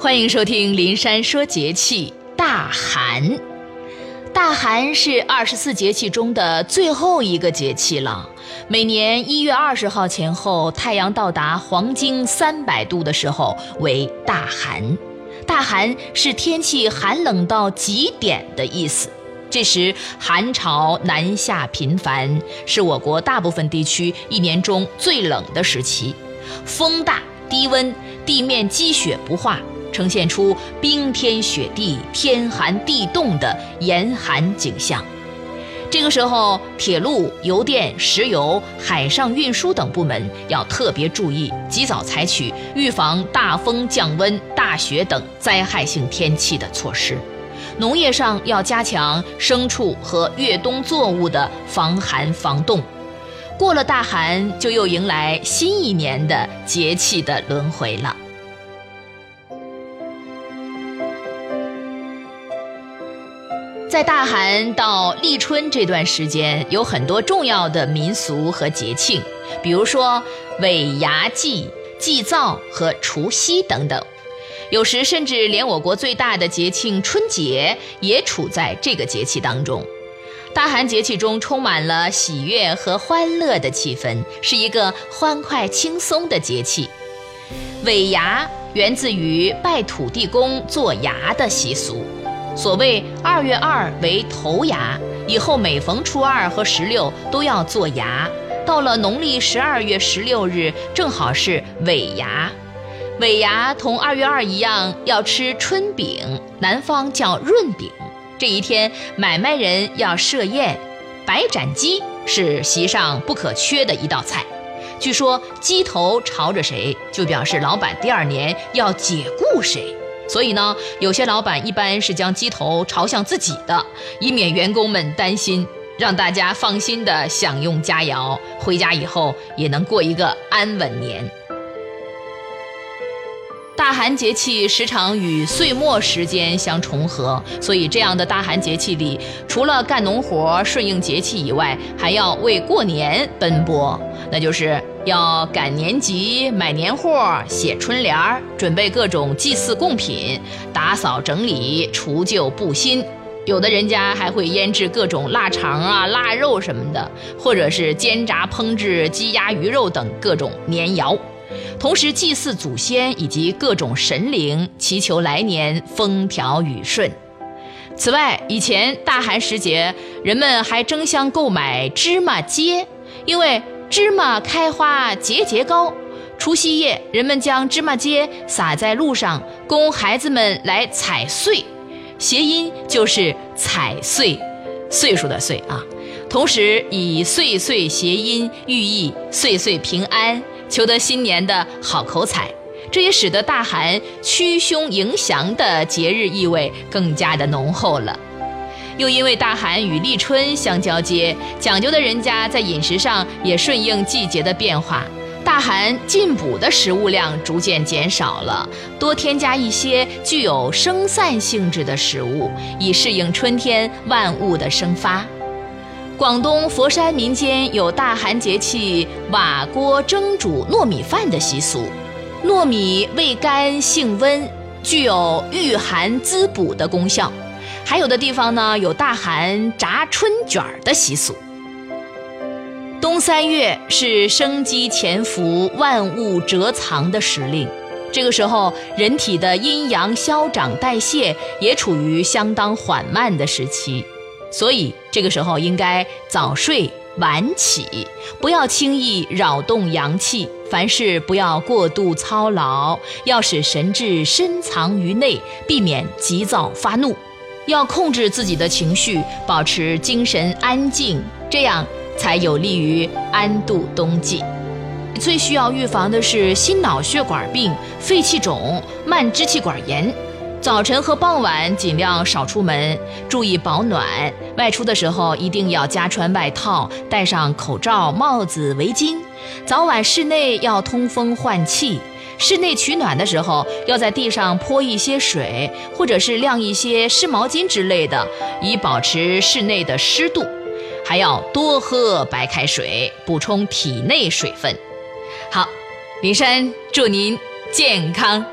欢迎收听《林山说节气》。大寒，大寒是二十四节气中的最后一个节气了。每年一月二十号前后，太阳到达黄经三百度的时候为大寒。大寒是天气寒冷到极点的意思。这时寒潮南下频繁，是我国大部分地区一年中最冷的时期，风大低温，地面积雪不化。呈现出冰天雪地、天寒地冻的严寒景象。这个时候，铁路、邮电、石油、海上运输等部门要特别注意，及早采取预防大风、降温、大雪等灾害性天气的措施。农业上要加强牲畜和越冬作物的防寒防冻。过了大寒，就又迎来新一年的节气的轮回了。在大寒到立春这段时间，有很多重要的民俗和节庆，比如说尾牙祭、祭灶和除夕等等。有时甚至连我国最大的节庆春节也处在这个节气当中。大寒节气中充满了喜悦和欢乐的气氛，是一个欢快轻松的节气。尾牙源自于拜土地公做牙的习俗。所谓二月二为头牙，以后每逢初二和十六都要做牙。到了农历十二月十六日，正好是尾牙。尾牙同二月二一样，要吃春饼，南方叫润饼。这一天，买卖人要设宴，白斩鸡是席上不可缺的一道菜。据说鸡头朝着谁，就表示老板第二年要解雇谁。所以呢，有些老板一般是将鸡头朝向自己的，以免员工们担心，让大家放心的享用佳肴，回家以后也能过一个安稳年。大寒节气时常与岁末时间相重合，所以这样的大寒节气里，除了干农活顺应节气以外，还要为过年奔波，那就是。要赶年集、买年货、写春联儿、准备各种祭祀贡品、打扫整理、除旧布新，有的人家还会腌制各种腊肠啊、腊肉什么的，或者是煎炸烹制鸡鸭鱼肉等各种年肴，同时祭祀祖先以及各种神灵，祈求来年风调雨顺。此外，以前大寒时节，人们还争相购买芝麻秸，因为。芝麻开花节节高，除夕夜，人们将芝麻秸撒在路上，供孩子们来踩碎，谐音就是踩碎，岁数的岁啊。同时以岁岁谐音，寓意岁岁平安，求得新年的好口彩。这也使得大寒驱凶迎祥的节日意味更加的浓厚了。又因为大寒与立春相交接，讲究的人家在饮食上也顺应季节的变化，大寒进补的食物量逐渐减少了，多添加一些具有生散性质的食物，以适应春天万物的生发。广东佛山民间有大寒节气瓦锅蒸煮糯米饭的习俗，糯米味甘性温，具有御寒滋补的功效。还有的地方呢，有大寒炸春卷的习俗。冬三月是生机潜伏、万物蛰藏的时令，这个时候人体的阴阳消长代谢也处于相当缓慢的时期，所以这个时候应该早睡晚起，不要轻易扰动阳气，凡事不要过度操劳，要使神志深藏于内，避免急躁发怒。要控制自己的情绪，保持精神安静，这样才有利于安度冬季。最需要预防的是心脑血管病、肺气肿、慢支气管炎。早晨和傍晚尽量少出门，注意保暖。外出的时候一定要加穿外套，戴上口罩、帽子、围巾。早晚室内要通风换气。室内取暖的时候，要在地上泼一些水，或者是晾一些湿毛巾之类的，以保持室内的湿度。还要多喝白开水，补充体内水分。好，林珊祝您健康。